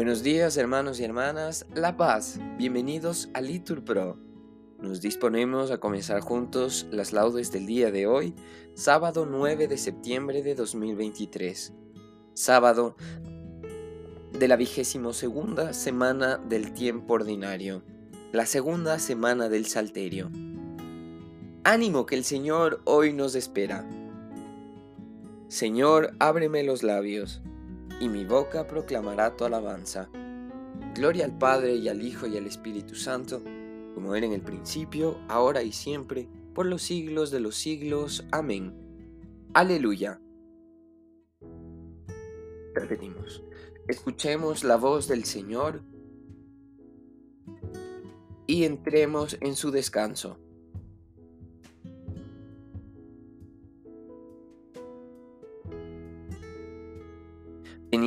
Buenos días hermanos y hermanas, La Paz, bienvenidos a Litur Pro. Nos disponemos a comenzar juntos las laudes del día de hoy, sábado 9 de septiembre de 2023, sábado de la vigésimo segunda semana del tiempo ordinario, la segunda semana del Salterio. Ánimo que el Señor hoy nos espera. Señor, ábreme los labios y mi boca proclamará tu alabanza. Gloria al Padre y al Hijo y al Espíritu Santo, como era en el principio, ahora y siempre, por los siglos de los siglos. Amén. Aleluya. Repetimos. Escuchemos la voz del Señor y entremos en su descanso.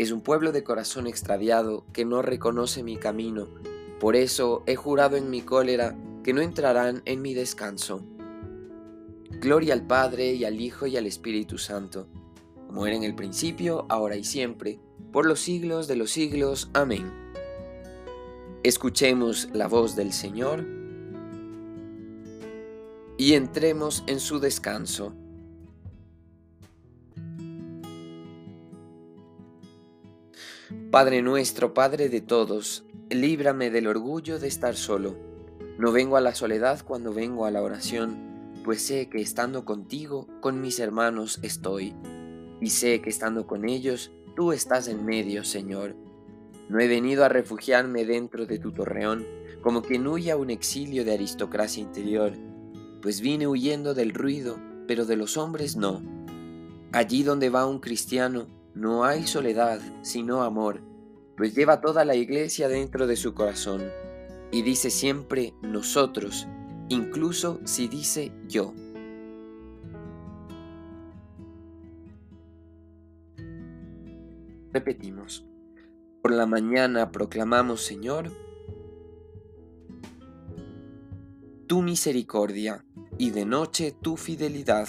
es un pueblo de corazón extraviado que no reconoce mi camino. Por eso he jurado en mi cólera que no entrarán en mi descanso. Gloria al Padre y al Hijo y al Espíritu Santo, como era en el principio, ahora y siempre, por los siglos de los siglos. Amén. Escuchemos la voz del Señor y entremos en su descanso. Padre nuestro, Padre de todos, líbrame del orgullo de estar solo. No vengo a la soledad cuando vengo a la oración, pues sé que estando contigo, con mis hermanos estoy, y sé que estando con ellos, tú estás en medio, Señor. No he venido a refugiarme dentro de tu torreón, como quien huye a un exilio de aristocracia interior, pues vine huyendo del ruido, pero de los hombres no. Allí donde va un cristiano, no hay soledad, sino amor, pues lleva toda la iglesia dentro de su corazón. Y dice siempre nosotros, incluso si dice yo. Repetimos, por la mañana proclamamos Señor, tu misericordia y de noche tu fidelidad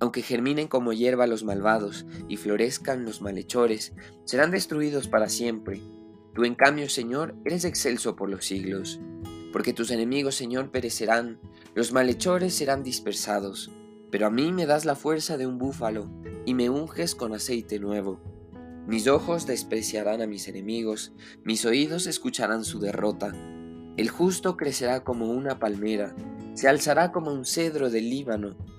Aunque germinen como hierba los malvados y florezcan los malhechores, serán destruidos para siempre. Tú en cambio, Señor, eres excelso por los siglos. Porque tus enemigos, Señor, perecerán, los malhechores serán dispersados. Pero a mí me das la fuerza de un búfalo y me unges con aceite nuevo. Mis ojos despreciarán a mis enemigos, mis oídos escucharán su derrota. El justo crecerá como una palmera, se alzará como un cedro del Líbano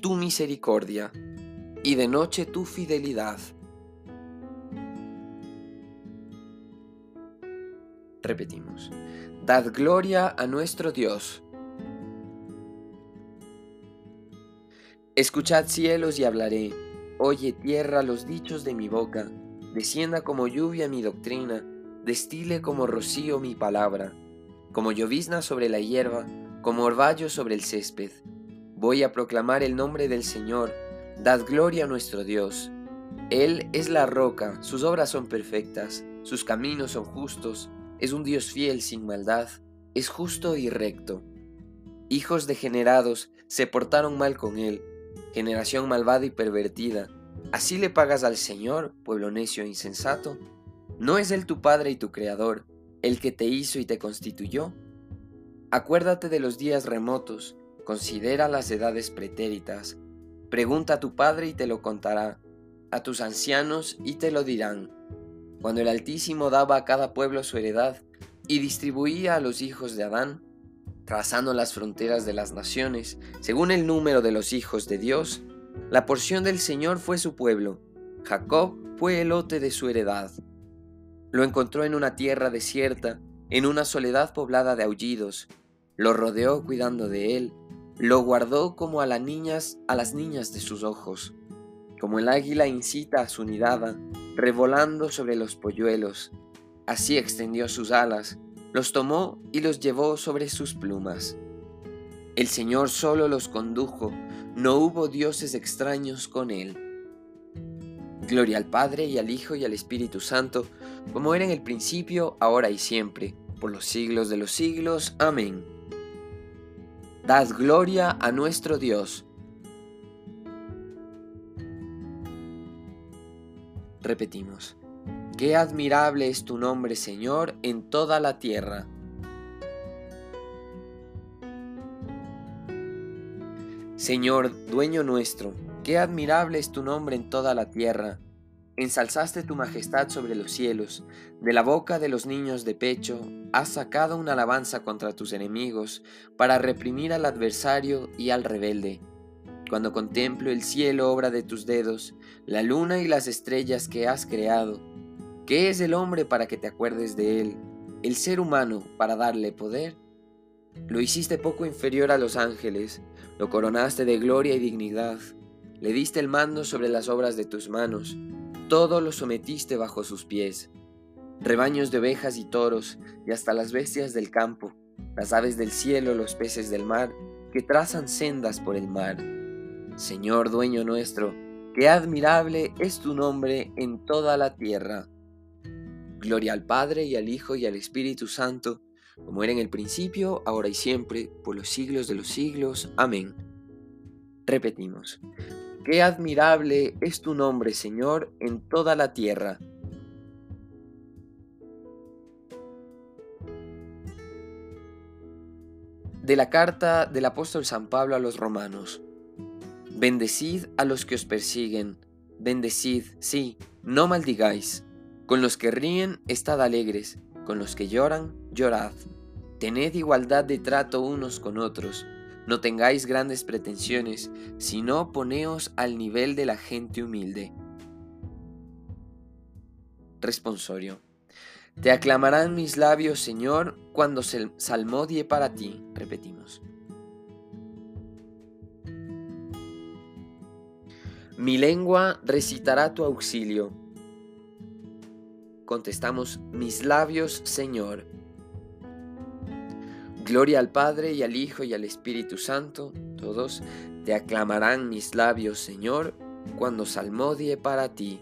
tu misericordia y de noche tu fidelidad. Repetimos, dad gloria a nuestro Dios. Escuchad cielos y hablaré, oye tierra los dichos de mi boca, descienda como lluvia mi doctrina, destile como rocío mi palabra, como llovizna sobre la hierba, como orvallo sobre el césped. Voy a proclamar el nombre del Señor, dad gloria a nuestro Dios. Él es la roca, sus obras son perfectas, sus caminos son justos, es un Dios fiel sin maldad, es justo y recto. Hijos degenerados se portaron mal con él, generación malvada y pervertida. ¿Así le pagas al Señor, pueblo necio e insensato? ¿No es Él tu Padre y tu Creador, el que te hizo y te constituyó? Acuérdate de los días remotos, considera las edades pretéritas. Pregunta a tu Padre y te lo contará, a tus ancianos y te lo dirán. Cuando el Altísimo daba a cada pueblo su heredad y distribuía a los hijos de Adán, trazando las fronteras de las naciones, según el número de los hijos de Dios, la porción del Señor fue su pueblo, Jacob fue el lote de su heredad. Lo encontró en una tierra desierta, en una soledad poblada de aullidos, lo rodeó cuidando de él, lo guardó como a las niñas, a las niñas de sus ojos, como el águila incita a su nidada, revolando sobre los polluelos, así extendió sus alas, los tomó y los llevó sobre sus plumas. El Señor solo los condujo, no hubo dioses extraños con él. Gloria al Padre y al Hijo y al Espíritu Santo, como era en el principio, ahora y siempre, por los siglos de los siglos. Amén. Dad gloria a nuestro Dios. Repetimos. Qué admirable es tu nombre, Señor, en toda la tierra. Señor, dueño nuestro, qué admirable es tu nombre en toda la tierra. Ensalzaste tu majestad sobre los cielos, de la boca de los niños de pecho has sacado una alabanza contra tus enemigos, para reprimir al adversario y al rebelde. Cuando contemplo el cielo obra de tus dedos, la luna y las estrellas que has creado, ¿Qué es el hombre para que te acuerdes de él? ¿El ser humano para darle poder? Lo hiciste poco inferior a los ángeles, lo coronaste de gloria y dignidad, le diste el mando sobre las obras de tus manos, todo lo sometiste bajo sus pies. Rebaños de ovejas y toros, y hasta las bestias del campo, las aves del cielo, los peces del mar, que trazan sendas por el mar. Señor dueño nuestro, qué admirable es tu nombre en toda la tierra. Gloria al Padre y al Hijo y al Espíritu Santo, como era en el principio, ahora y siempre, por los siglos de los siglos. Amén. Repetimos. Qué admirable es tu nombre, Señor, en toda la tierra. De la carta del apóstol San Pablo a los romanos. Bendecid a los que os persiguen, bendecid, sí, no maldigáis. Con los que ríen, estad alegres, con los que lloran, llorad. Tened igualdad de trato unos con otros, no tengáis grandes pretensiones, sino poneos al nivel de la gente humilde. Responsorio. Te aclamarán mis labios, Señor, cuando se salmodie para ti. Repetimos. Mi lengua recitará tu auxilio contestamos, mis labios, Señor. Gloria al Padre y al Hijo y al Espíritu Santo, todos te aclamarán mis labios, Señor, cuando salmodie para ti.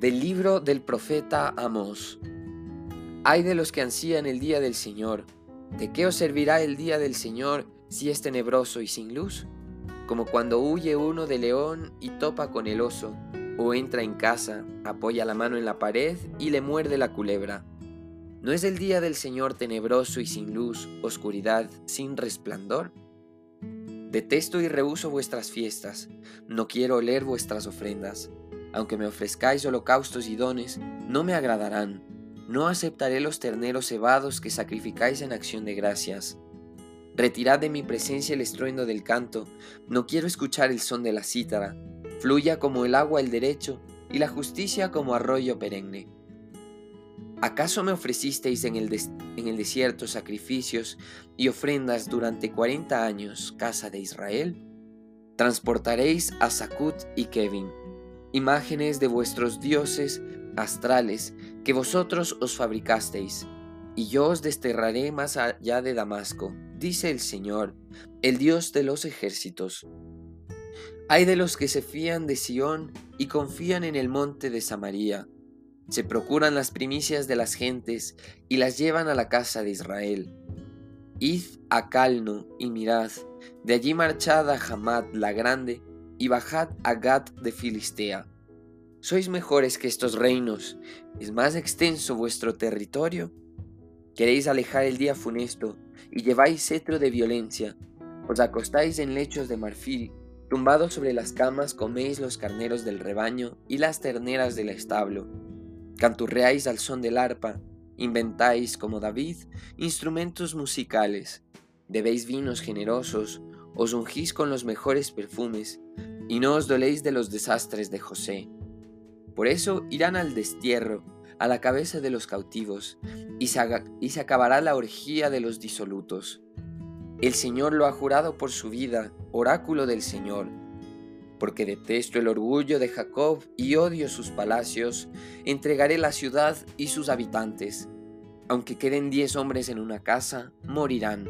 Del libro del profeta Amós. Ay de los que ansían el día del Señor. ¿De qué os servirá el día del Señor si es tenebroso y sin luz? como cuando huye uno de león y topa con el oso, o entra en casa, apoya la mano en la pared y le muerde la culebra. ¿No es el día del Señor tenebroso y sin luz, oscuridad, sin resplandor? Detesto y rehuso vuestras fiestas, no quiero oler vuestras ofrendas. Aunque me ofrezcáis holocaustos y dones, no me agradarán. No aceptaré los terneros cebados que sacrificáis en acción de gracias. Retirad de mi presencia el estruendo del canto, no quiero escuchar el son de la cítara. Fluya como el agua el derecho y la justicia como arroyo perenne. ¿Acaso me ofrecisteis en el, desierto sacrificios y ofrendas durante cuarenta años, casa de Israel? Transportaréis a Sakut y Kevin, imágenes de vuestros dioses astrales que vosotros os fabricasteis, y yo os desterraré más allá de Damasco, dice el Señor, el Dios de los ejércitos. Hay de los que se fían de Sión y confían en el monte de Samaria. Se procuran las primicias de las gentes y las llevan a la casa de Israel. Id a Calno y mirad, de allí marchad a Hamad la grande y bajad a Gat de Filistea. Sois mejores que estos reinos, es más extenso vuestro territorio. Queréis alejar el día funesto y lleváis cetro de violencia. Os acostáis en lechos de marfil, tumbados sobre las camas coméis los carneros del rebaño y las terneras del establo. Canturreáis al son del arpa, inventáis, como David, instrumentos musicales, bebéis vinos generosos, os ungís con los mejores perfumes, y no os doléis de los desastres de José. Por eso irán al destierro, a la cabeza de los cautivos, y se, acabará la orgía de los disolutos. El Señor lo ha jurado por su vida, oráculo del Señor. Porque detesto el orgullo de Jacob y odio sus palacios, entregaré la ciudad y sus habitantes. Aunque queden diez hombres en una casa, morirán.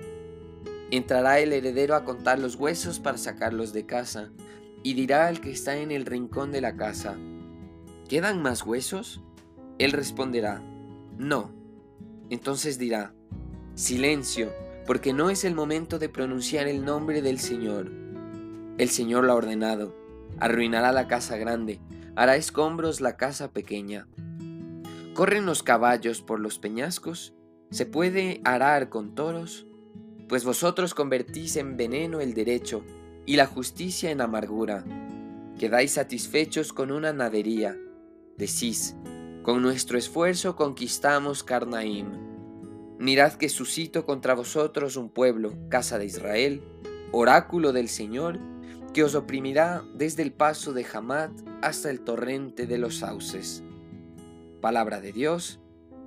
Entrará el heredero a contar los huesos para sacarlos de casa, y dirá al que está en el rincón de la casa, ¿quedan más huesos? Él responderá, no. Entonces dirá, silencio, porque no es el momento de pronunciar el nombre del Señor. El Señor lo ha ordenado, arruinará la casa grande, hará escombros la casa pequeña. ¿Corren los caballos por los peñascos? ¿Se puede arar con toros? Pues vosotros convertís en veneno el derecho y la justicia en amargura. Quedáis satisfechos con una nadería. Decís, con nuestro esfuerzo conquistamos Carnaim. Mirad que suscito contra vosotros un pueblo, casa de Israel, oráculo del Señor, que os oprimirá desde el paso de Hamad hasta el torrente de los sauces. Palabra de Dios,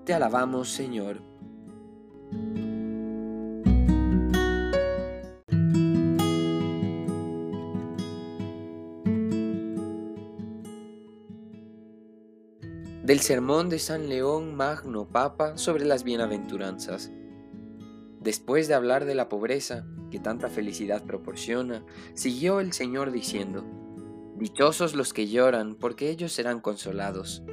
te alabamos Señor. Del sermón de San León Magno Papa sobre las bienaventuranzas. Después de hablar de la pobreza, que tanta felicidad proporciona, siguió el Señor diciendo, Dichosos los que lloran, porque ellos serán consolados.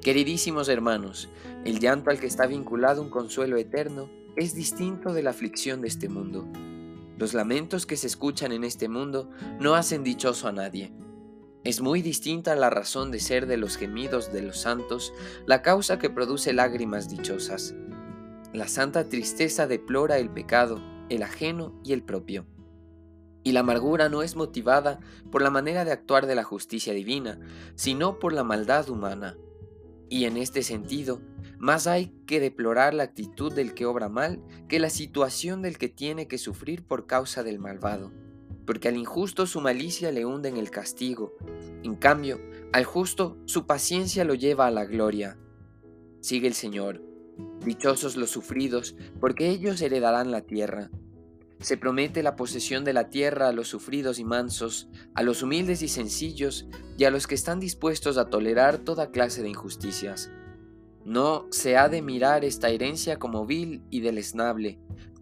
Queridísimos hermanos, el llanto al que está vinculado un consuelo eterno es distinto de la aflicción de este mundo. Los lamentos que se escuchan en este mundo no hacen dichoso a nadie es muy distinta la razón de ser de los gemidos de los santos, la causa que produce lágrimas dichosas. La santa tristeza deplora el pecado, el ajeno y el propio. Y la amargura no es motivada por la manera de actuar de la justicia divina, sino por la maldad humana. Y en este sentido, más hay que deplorar la actitud del que obra mal que la situación del que tiene que sufrir por causa del malvado porque al injusto su malicia le hunde en el castigo, en cambio, al justo su paciencia lo lleva a la gloria. Sigue el Señor, dichosos los sufridos, porque ellos heredarán la tierra. Se promete la posesión de la tierra a los sufridos y mansos, a los humildes y sencillos, y a los que están dispuestos a tolerar toda clase de injusticias. No se ha de mirar esta herencia como vil y deleznable,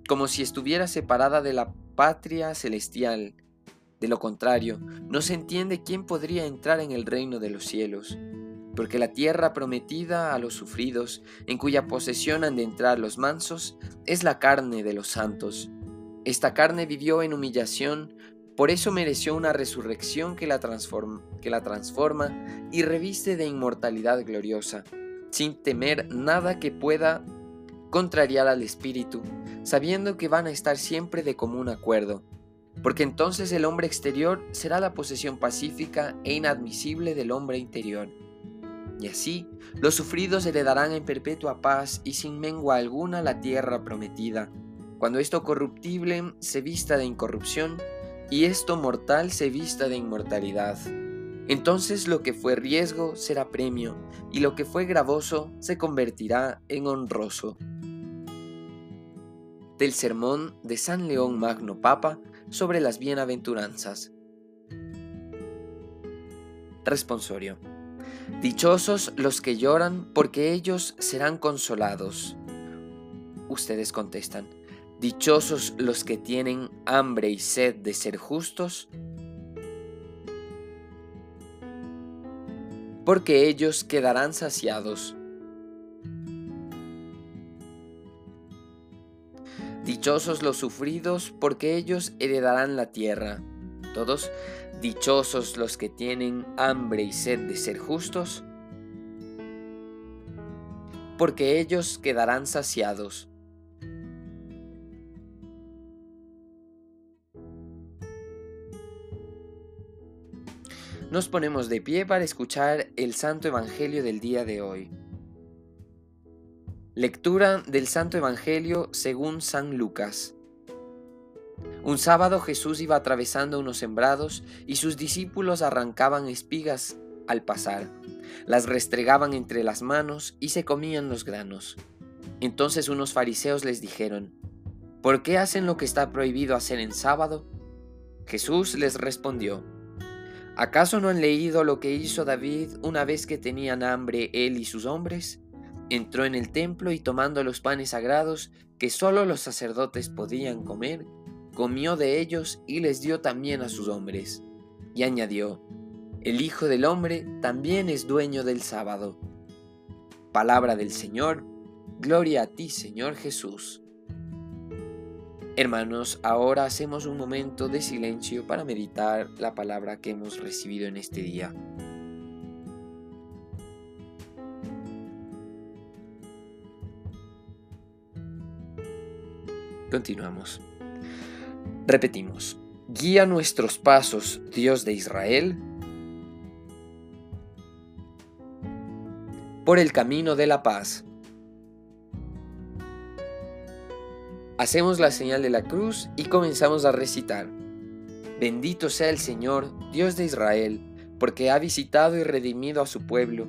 como si estuviera separada de la patria celestial. De lo contrario, no se entiende quién podría entrar en el reino de los cielos, porque la tierra prometida a los sufridos, en cuya posesión han de entrar los mansos, es la carne de los santos. Esta carne vivió en humillación, por eso mereció una resurrección que la, transforma, y reviste de inmortalidad gloriosa, sin temer nada que pueda contrariar al espíritu, sabiendo que van a estar siempre de común acuerdo, porque entonces el hombre exterior será la posesión pacífica e inadmisible del hombre interior. Y así, los sufridos heredarán en perpetua paz y sin mengua alguna la tierra prometida, cuando esto corruptible se vista de incorrupción y esto mortal se vista de inmortalidad. Entonces lo que fue riesgo será premio, y lo que fue gravoso se convertirá en honroso. Del sermón de San León Magno Papa sobre las bienaventuranzas. Responsorio. Dichosos los que lloran, porque ellos serán consolados. Ustedes contestan, Dichosos los que tienen hambre y sed de ser justos, porque ellos quedarán saciados. Dichosos los sufridos, porque ellos heredarán la tierra. Todos, dichosos los que tienen hambre y sed de ser justos, porque ellos quedarán saciados. Nos ponemos de pie para escuchar el Santo Evangelio del día de hoy. Lectura del Santo Evangelio según San Lucas. Un sábado Jesús iba atravesando unos sembrados y sus discípulos arrancaban espigas al pasar, las restregaban entre las manos y se comían los granos. Entonces unos fariseos les dijeron, ¿por qué hacen lo que está prohibido hacer en sábado? Jesús les respondió, ¿Acaso no han leído lo que hizo David una vez que tenían hambre él y sus hombres? Entró en el templo y tomando los panes sagrados que solo los sacerdotes podían comer, comió de ellos y les dio también a sus hombres. Y añadió, el Hijo del Hombre también es dueño del sábado. Palabra del Señor, gloria a ti Señor Jesús. Hermanos, ahora hacemos un momento de silencio para meditar la palabra que hemos recibido en este día. Continuamos. Repetimos. Guía nuestros pasos, Dios de Israel, por el camino de la paz Hacemos la señal de la cruz y comenzamos a recitar. Bendito sea el Señor, Dios de Israel, porque ha visitado y redimido a su pueblo,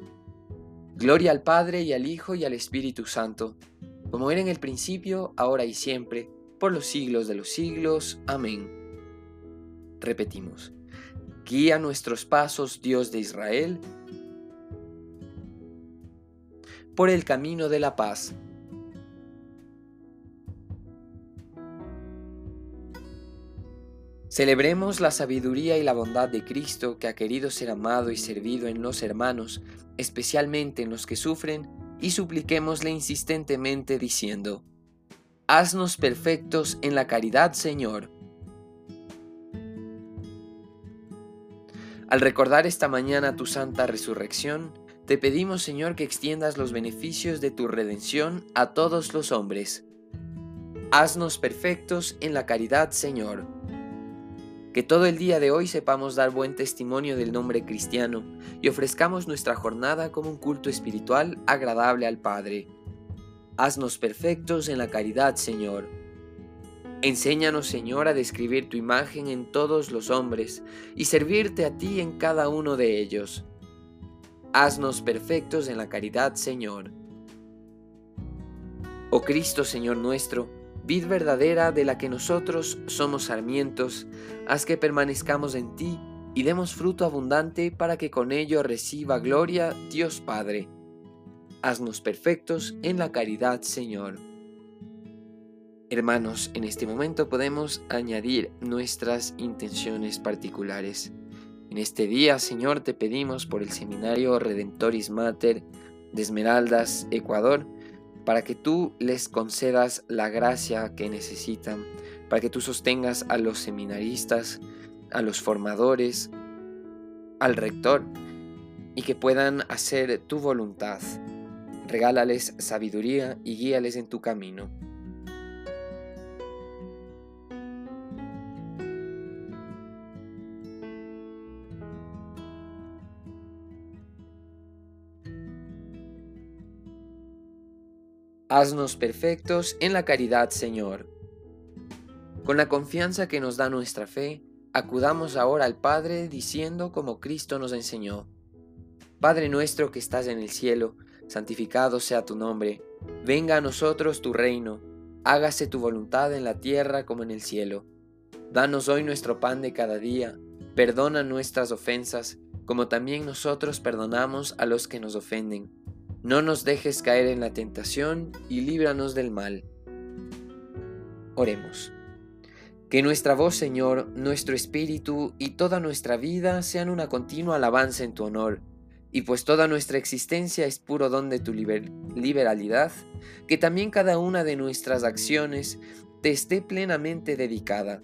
Gloria al Padre y al Hijo y al Espíritu Santo, como era en el principio, ahora y siempre, por los siglos de los siglos. Amén. Repetimos, guía nuestros pasos, Dios de Israel, por el camino de la paz Celebremos la sabiduría y la bondad de Cristo que ha querido ser amado y servido en los hermanos, especialmente en los que sufren, y supliquémosle insistentemente diciendo, Haznos perfectos en la caridad, Señor. Al recordar esta mañana tu santa resurrección, te pedimos, Señor, que extiendas los beneficios de tu redención a todos los hombres. Haznos perfectos en la caridad, Señor. Que todo el día de hoy sepamos dar buen testimonio del nombre cristiano y ofrezcamos nuestra jornada como un culto espiritual agradable al Padre. Haznos perfectos en la caridad, Señor. Enséñanos, Señor, a describir tu imagen en todos los hombres y servirte a ti en cada uno de ellos. Haznos perfectos en la caridad, Señor. Oh Cristo, Señor nuestro, verdadera de la que nosotros somos sarmientos, haz que permanezcamos en ti y demos fruto abundante para que con ello reciba gloria Dios Padre. haznos perfectos en la caridad, Señor. Hermanos, en este momento podemos añadir nuestras intenciones particulares. En este día, Señor, te pedimos por el Seminario Redentoris Mater de Esmeraldas, Ecuador, para que tú les concedas la gracia que necesitan, para que tú sostengas a los seminaristas, a los formadores, al rector, y que puedan hacer tu voluntad. Regálales sabiduría y guíales en tu camino. Haznos perfectos en la caridad, Señor. Con la confianza que nos da nuestra fe, acudamos ahora al Padre diciendo como Cristo nos enseñó. Padre nuestro que estás en el cielo, santificado sea tu nombre, venga a nosotros tu reino, hágase tu voluntad en la tierra como en el cielo. Danos hoy nuestro pan de cada día, perdona nuestras ofensas, como también nosotros perdonamos a los que nos ofenden no nos dejes caer en la tentación y líbranos del mal. Oremos. Que nuestra voz, Señor, nuestro espíritu y toda nuestra vida sean una continua alabanza en tu honor, y pues toda nuestra existencia es puro don de tu liberalidad, que también cada una de nuestras acciones te esté plenamente dedicada.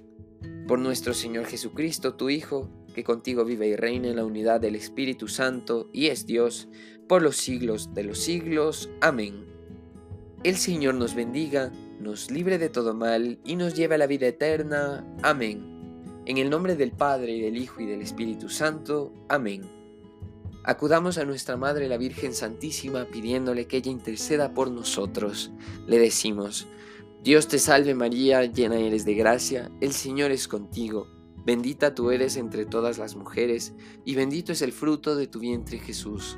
Por nuestro Señor Jesucristo, tu Hijo, que contigo vive y reina en la unidad del Espíritu Santo y es Dios, por los siglos de los siglos. Amén. El Señor nos bendiga, nos libre de todo mal y nos lleve a la vida eterna. Amén. En el nombre del Padre, y del Hijo y del Espíritu Santo. Amén. Acudamos a nuestra Madre la Virgen Santísima pidiéndole que ella interceda por nosotros. Le decimos, Dios te salve María, llena eres de gracia, el Señor es contigo. Bendita tú eres entre todas las mujeres, y bendito es el fruto de tu vientre Jesús.